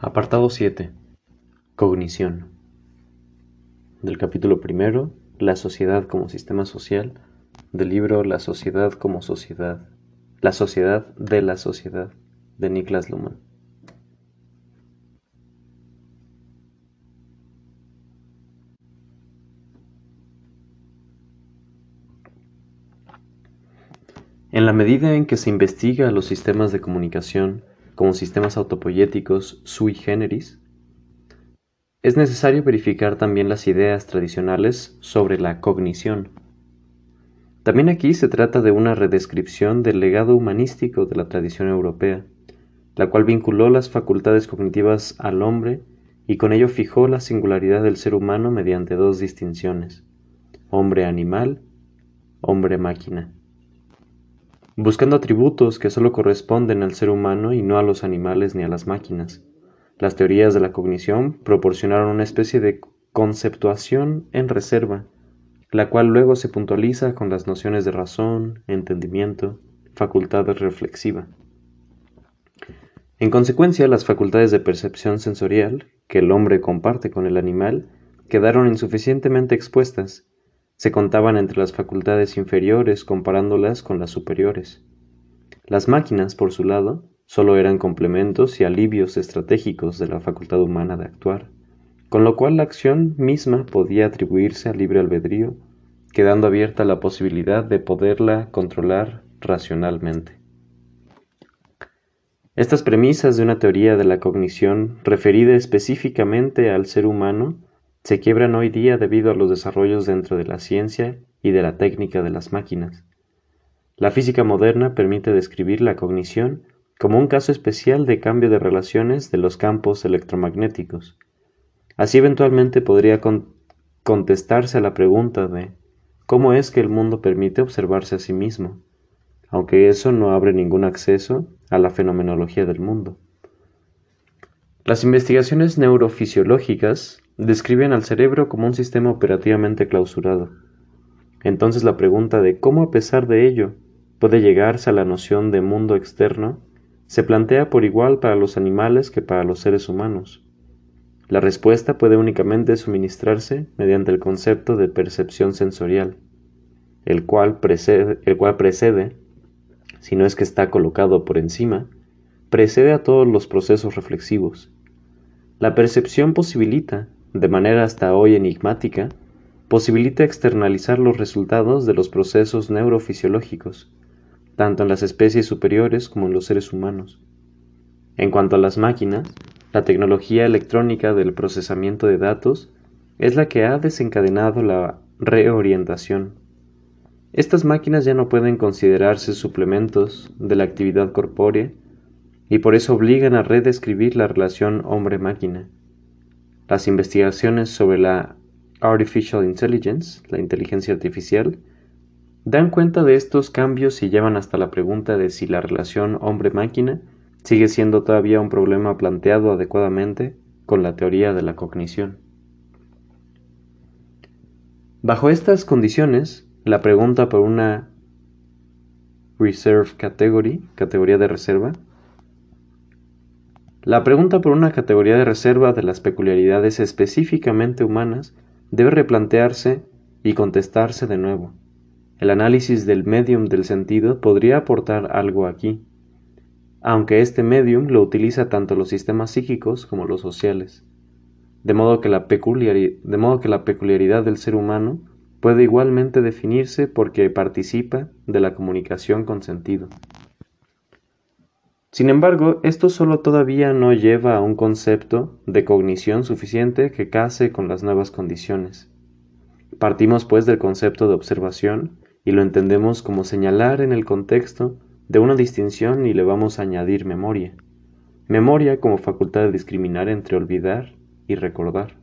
Apartado 7. Cognición. Del capítulo primero, La sociedad como sistema social, del libro La sociedad como sociedad, La sociedad de la sociedad, de Niklas Luhmann. En la medida en que se investiga los sistemas de comunicación, como sistemas autopoyéticos sui generis, es necesario verificar también las ideas tradicionales sobre la cognición. También aquí se trata de una redescripción del legado humanístico de la tradición europea, la cual vinculó las facultades cognitivas al hombre y con ello fijó la singularidad del ser humano mediante dos distinciones, hombre-animal, hombre-máquina buscando atributos que solo corresponden al ser humano y no a los animales ni a las máquinas. Las teorías de la cognición proporcionaron una especie de conceptuación en reserva, la cual luego se puntualiza con las nociones de razón, entendimiento, facultad reflexiva. En consecuencia, las facultades de percepción sensorial, que el hombre comparte con el animal, quedaron insuficientemente expuestas se contaban entre las facultades inferiores comparándolas con las superiores. Las máquinas, por su lado, solo eran complementos y alivios estratégicos de la facultad humana de actuar, con lo cual la acción misma podía atribuirse al libre albedrío, quedando abierta la posibilidad de poderla controlar racionalmente. Estas premisas de una teoría de la cognición referida específicamente al ser humano se quiebran hoy día debido a los desarrollos dentro de la ciencia y de la técnica de las máquinas. La física moderna permite describir la cognición como un caso especial de cambio de relaciones de los campos electromagnéticos. Así eventualmente podría contestarse a la pregunta de ¿cómo es que el mundo permite observarse a sí mismo? aunque eso no abre ningún acceso a la fenomenología del mundo. Las investigaciones neurofisiológicas describen al cerebro como un sistema operativamente clausurado. Entonces la pregunta de cómo a pesar de ello puede llegarse a la noción de mundo externo se plantea por igual para los animales que para los seres humanos. La respuesta puede únicamente suministrarse mediante el concepto de percepción sensorial, el cual precede, el cual precede si no es que está colocado por encima, precede a todos los procesos reflexivos. La percepción posibilita de manera hasta hoy enigmática, posibilita externalizar los resultados de los procesos neurofisiológicos, tanto en las especies superiores como en los seres humanos. En cuanto a las máquinas, la tecnología electrónica del procesamiento de datos es la que ha desencadenado la reorientación. Estas máquinas ya no pueden considerarse suplementos de la actividad corpórea y por eso obligan a redescribir la relación hombre-máquina. Las investigaciones sobre la Artificial Intelligence, la inteligencia artificial, dan cuenta de estos cambios y llevan hasta la pregunta de si la relación hombre-máquina sigue siendo todavía un problema planteado adecuadamente con la teoría de la cognición. Bajo estas condiciones, la pregunta por una Reserve Category, categoría de reserva, la pregunta por una categoría de reserva de las peculiaridades específicamente humanas debe replantearse y contestarse de nuevo. El análisis del medium del sentido podría aportar algo aquí, aunque este medium lo utiliza tanto los sistemas psíquicos como los sociales, de modo que la, de modo que la peculiaridad del ser humano puede igualmente definirse porque participa de la comunicación con sentido. Sin embargo, esto solo todavía no lleva a un concepto de cognición suficiente que case con las nuevas condiciones. Partimos pues del concepto de observación y lo entendemos como señalar en el contexto de una distinción y le vamos a añadir memoria. Memoria como facultad de discriminar entre olvidar y recordar.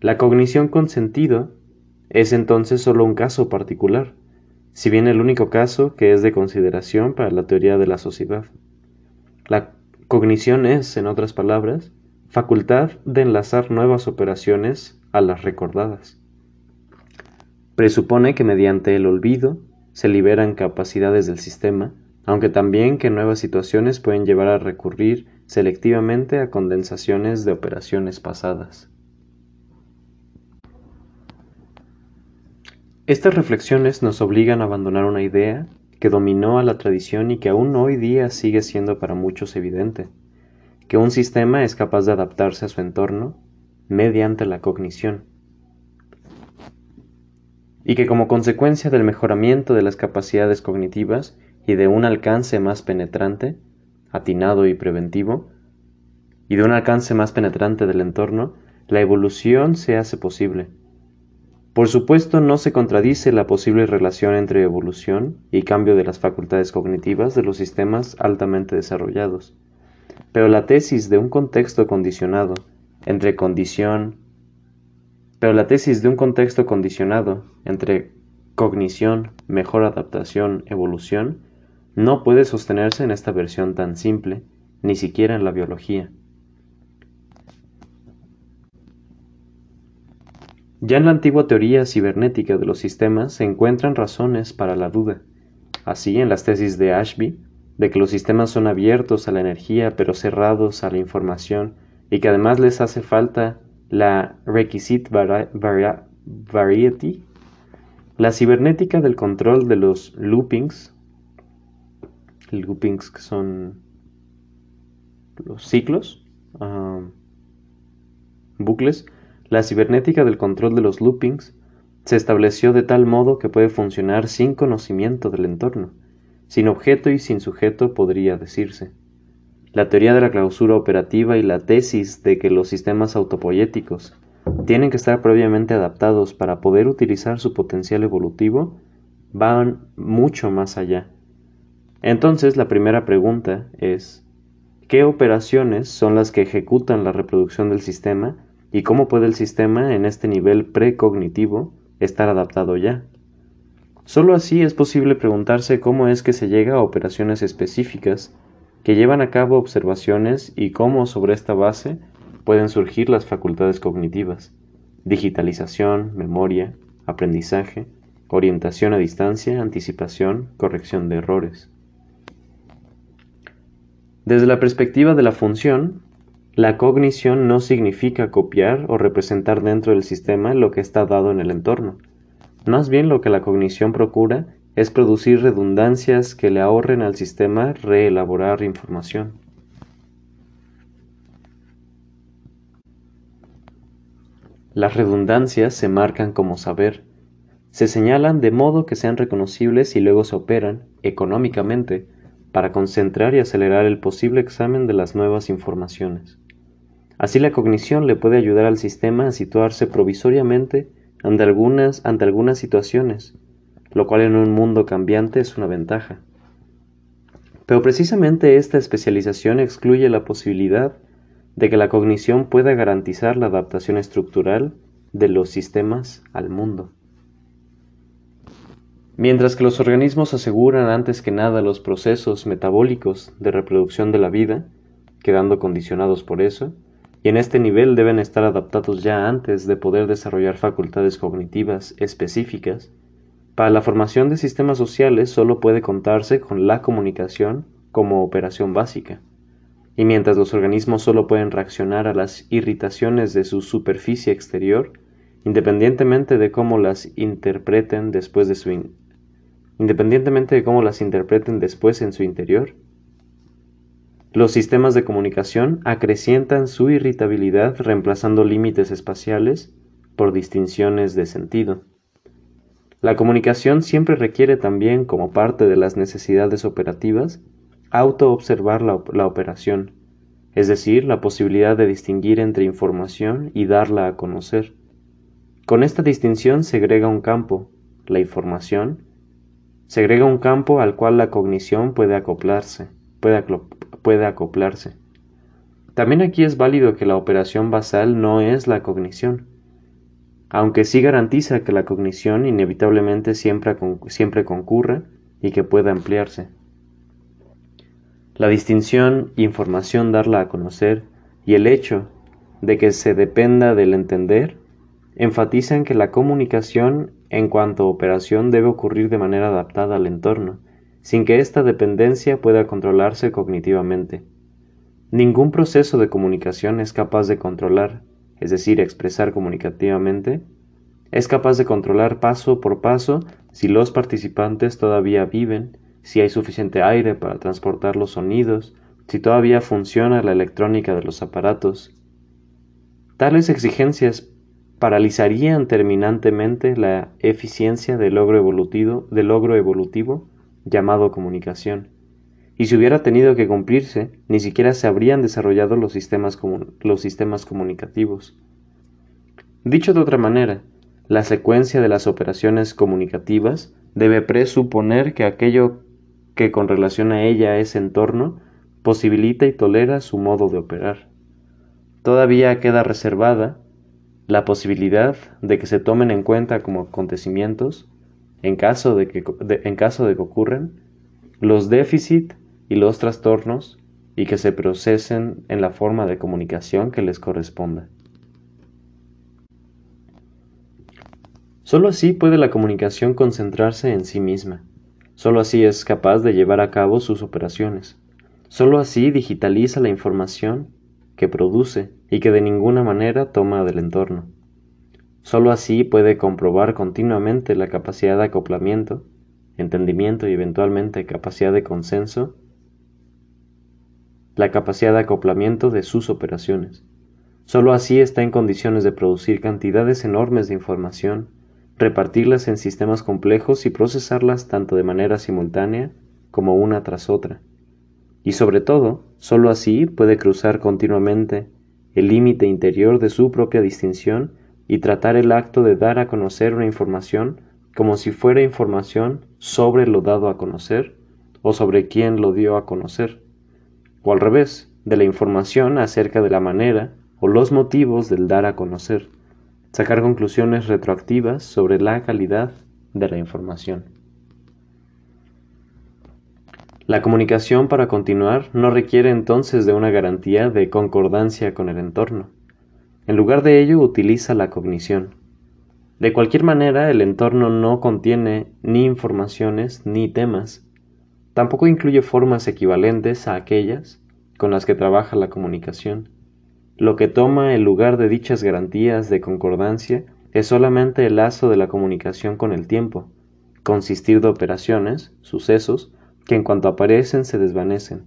La cognición con sentido es entonces solo un caso particular, si bien el único caso que es de consideración para la teoría de la sociedad. La cognición es, en otras palabras, facultad de enlazar nuevas operaciones a las recordadas. Presupone que mediante el olvido se liberan capacidades del sistema, aunque también que nuevas situaciones pueden llevar a recurrir selectivamente a condensaciones de operaciones pasadas. Estas reflexiones nos obligan a abandonar una idea que dominó a la tradición y que aún hoy día sigue siendo para muchos evidente, que un sistema es capaz de adaptarse a su entorno mediante la cognición, y que como consecuencia del mejoramiento de las capacidades cognitivas y de un alcance más penetrante, atinado y preventivo, y de un alcance más penetrante del entorno, la evolución se hace posible, por supuesto, no se contradice la posible relación entre evolución y cambio de las facultades cognitivas de los sistemas altamente desarrollados. Pero la tesis de un contexto condicionado entre condición pero la tesis de un contexto condicionado entre cognición, mejor adaptación, evolución, no puede sostenerse en esta versión tan simple, ni siquiera en la biología. Ya en la antigua teoría cibernética de los sistemas se encuentran razones para la duda. Así, en las tesis de Ashby, de que los sistemas son abiertos a la energía pero cerrados a la información y que además les hace falta la requisite variety, la cibernética del control de los loopings, loopings que son los ciclos, ah, bucles, la cibernética del control de los loopings se estableció de tal modo que puede funcionar sin conocimiento del entorno, sin objeto y sin sujeto podría decirse. La teoría de la clausura operativa y la tesis de que los sistemas autopoyéticos tienen que estar previamente adaptados para poder utilizar su potencial evolutivo van mucho más allá. Entonces la primera pregunta es, ¿qué operaciones son las que ejecutan la reproducción del sistema y cómo puede el sistema en este nivel precognitivo estar adaptado ya. Solo así es posible preguntarse cómo es que se llega a operaciones específicas que llevan a cabo observaciones y cómo sobre esta base pueden surgir las facultades cognitivas, digitalización, memoria, aprendizaje, orientación a distancia, anticipación, corrección de errores. Desde la perspectiva de la función, la cognición no significa copiar o representar dentro del sistema lo que está dado en el entorno. Más bien lo que la cognición procura es producir redundancias que le ahorren al sistema reelaborar información. Las redundancias se marcan como saber, se señalan de modo que sean reconocibles y luego se operan, económicamente, para concentrar y acelerar el posible examen de las nuevas informaciones. Así la cognición le puede ayudar al sistema a situarse provisoriamente ante algunas, ante algunas situaciones, lo cual en un mundo cambiante es una ventaja. Pero precisamente esta especialización excluye la posibilidad de que la cognición pueda garantizar la adaptación estructural de los sistemas al mundo. Mientras que los organismos aseguran antes que nada los procesos metabólicos de reproducción de la vida, quedando condicionados por eso, y en este nivel deben estar adaptados ya antes de poder desarrollar facultades cognitivas específicas. Para la formación de sistemas sociales solo puede contarse con la comunicación como operación básica. Y mientras los organismos solo pueden reaccionar a las irritaciones de su superficie exterior, independientemente de cómo las interpreten después de su independientemente de cómo las interpreten después en su interior, los sistemas de comunicación acrecientan su irritabilidad reemplazando límites espaciales por distinciones de sentido. La comunicación siempre requiere también, como parte de las necesidades operativas, auto-observar la, la, operación, es decir, la posibilidad de distinguir entre información y darla a conocer. Con esta distinción se agrega un campo, la información, se agrega un campo al cual la cognición puede acoplarse, puede puede acoplarse. También aquí es válido que la operación basal no es la cognición, aunque sí garantiza que la cognición inevitablemente siempre, siempre concurra y que pueda ampliarse. La distinción, información darla a conocer y el hecho de que se dependa del entender enfatizan que la comunicación en cuanto a operación debe ocurrir de manera adaptada al entorno sin que esta dependencia pueda controlarse cognitivamente. Ningún proceso de comunicación es capaz de controlar, es decir, expresar comunicativamente, es capaz de controlar paso por paso si los participantes todavía viven, si hay suficiente aire para transportar los sonidos, si todavía funciona la electrónica de los aparatos. Tales exigencias paralizarían terminantemente la eficiencia del logro evolutivo, del logro evolutivo llamado comunicación. Y si hubiera tenido que cumplirse, ni siquiera se habrían desarrollado los sistemas, los sistemas comunicativos. Dicho de otra manera, la secuencia de las operaciones comunicativas debe presuponer que aquello que con relación a ella es entorno posibilita y tolera su modo de operar. Todavía queda reservada la posibilidad de que se tomen en cuenta como acontecimientos, en caso de que, en caso de que ocurran, los déficits y los trastornos y que se procesen en la forma de comunicación que les corresponda. Solo así puede la comunicación concentrarse en sí misma. Solo así es capaz de llevar a cabo sus operaciones. Solo así digitaliza la información que produce y que de ninguna manera toma del entorno. Solo así puede comprobar continuamente la capacidad de acoplamiento, entendimiento y eventualmente capacidad de consenso, la capacidad de acoplamiento de sus operaciones. Solo así está en condiciones de producir cantidades enormes de información, repartirlas en sistemas complejos y procesarlas tanto de manera simultánea como una tras otra. Y sobre todo, solo así puede cruzar continuamente el límite interior de su propia distinción y tratar el acto de dar a conocer una información como si fuera información sobre lo dado a conocer o sobre quién lo dio a conocer, o al revés, de la información acerca de la manera o los motivos del dar a conocer, sacar conclusiones retroactivas sobre la calidad de la información. La comunicación para continuar no requiere entonces de una garantía de concordancia con el entorno. En lugar de ello utiliza la cognición. De cualquier manera, el entorno no contiene ni informaciones ni temas. Tampoco incluye formas equivalentes a aquellas con las que trabaja la comunicación. Lo que toma el lugar de dichas garantías de concordancia es solamente el lazo de la comunicación con el tiempo, consistir de operaciones, sucesos, que en cuanto aparecen se desvanecen.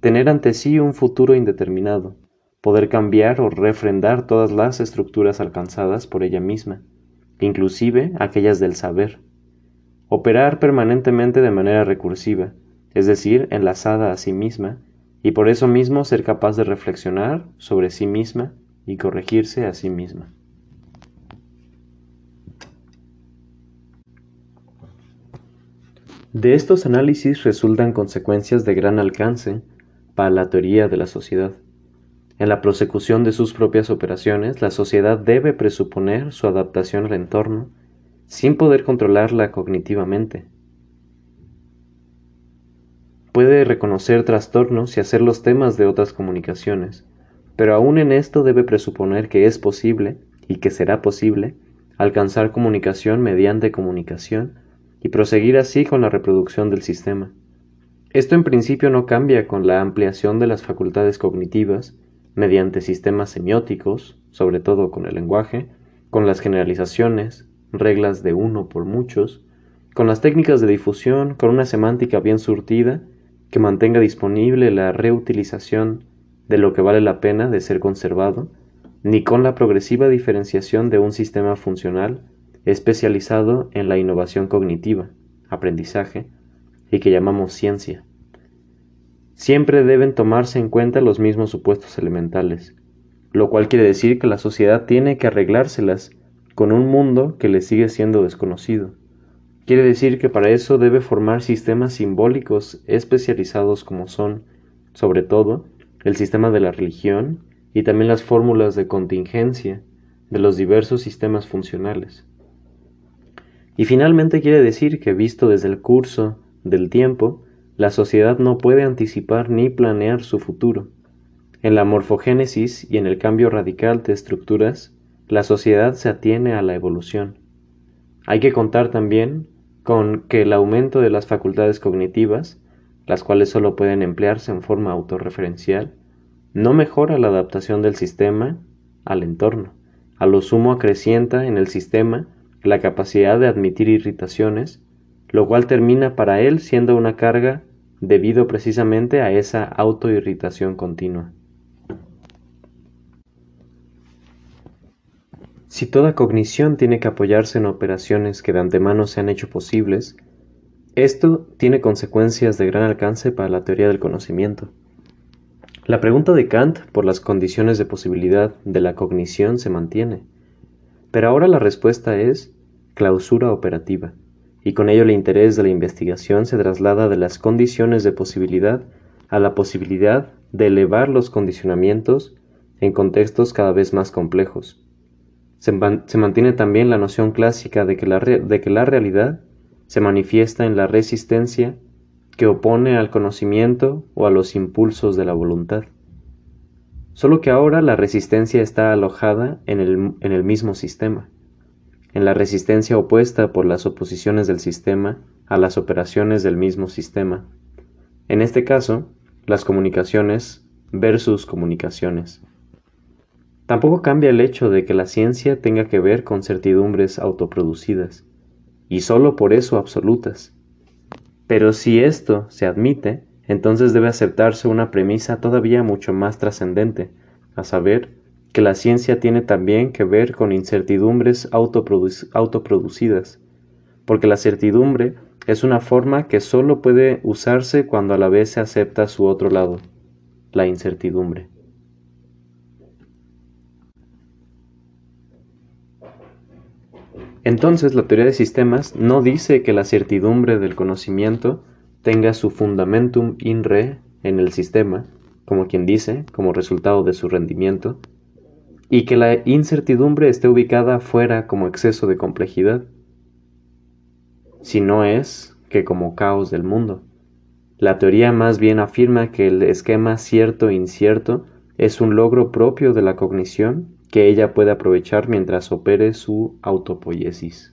Tener ante sí un futuro indeterminado, poder cambiar o refrendar todas las estructuras alcanzadas por ella misma, inclusive aquellas del saber. Operar permanentemente de manera recursiva, es decir, enlazada a sí misma, y por eso mismo ser capaz de reflexionar sobre sí misma y corregirse a sí misma. De estos análisis resultan consecuencias de gran alcance para la teoría de la sociedad. En la prosecución de sus propias operaciones, la sociedad debe presuponer su adaptación al entorno sin poder controlarla cognitivamente. Puede reconocer trastornos y hacer los temas de otras comunicaciones, pero aún en esto debe presuponer que es posible, y que será posible, alcanzar comunicación mediante comunicación y proseguir así con la reproducción del sistema. Esto en principio no cambia con la ampliación de las facultades cognitivas mediante sistemas semióticos, sobre todo con el lenguaje, con las generalizaciones, reglas de uno por muchos, con las técnicas de difusión, con una semántica bien surtida que mantenga disponible la reutilización de lo que vale la pena de ser conservado, ni con la progresiva diferenciación de un sistema funcional especializado en la innovación cognitiva, aprendizaje, y que llamamos ciencia. Siempre deben tomarse en cuenta los mismos supuestos elementales, lo cual quiere decir que la sociedad tiene que arreglárselas con un mundo que le sigue siendo desconocido. Quiere decir que para eso debe formar sistemas simbólicos especializados como son, sobre todo, el sistema de la religión y también las fórmulas de contingencia de los diversos sistemas funcionales. Y finalmente quiere decir que visto desde el curso del tiempo, la sociedad no puede anticipar ni planear su futuro. En la morfogénesis y en el cambio radical de estructuras, la sociedad se atiene a la evolución. Hay que contar también con que el aumento de las facultades cognitivas, las cuales solo pueden emplearse en forma autorreferencial, no mejora la adaptación del sistema al entorno, a lo sumo acrecienta en el sistema la capacidad de admitir irritaciones, lo cual termina para él siendo una carga debido precisamente a esa autoirritación continua. Si toda cognición tiene que apoyarse en operaciones que de antemano se han hecho posibles, esto tiene consecuencias de gran alcance para la teoría del conocimiento. La pregunta de Kant por las condiciones de posibilidad de la cognición se mantiene, pero ahora la respuesta es clausura operativa, y con ello el interés de la investigación se traslada de las condiciones de posibilidad a la posibilidad de elevar los condicionamientos en contextos cada vez más complejos, se, mantiene también la noción clásica de que la, realidad se manifiesta en la resistencia que opone al conocimiento o a los impulsos de la voluntad. Solo que ahora la resistencia está alojada en el mismo sistema, en la resistencia opuesta por las oposiciones del sistema a las operaciones del mismo sistema. En este caso, las comunicaciones versus comunicaciones. Tampoco cambia el hecho de que la ciencia tenga que ver con certidumbres autoproducidas, y sólo por eso absolutas. Pero si esto se admite, entonces debe aceptarse una premisa todavía mucho más trascendente, a saber, que la ciencia tiene también que ver con incertidumbres autoproducidas, porque la certidumbre es una forma que sólo puede usarse cuando a la vez se acepta su otro lado, la incertidumbre. Entonces la teoría de sistemas no dice que la certidumbre del conocimiento tenga su fundamentum in re en el sistema, como quien dice, como resultado de su rendimiento, y que la incertidumbre esté ubicada fuera como exceso de complejidad, si no es que como caos del mundo. La teoría más bien afirma que el esquema cierto-incierto es un logro propio de la cognición que ella puede aprovechar mientras opere su autopoiesis.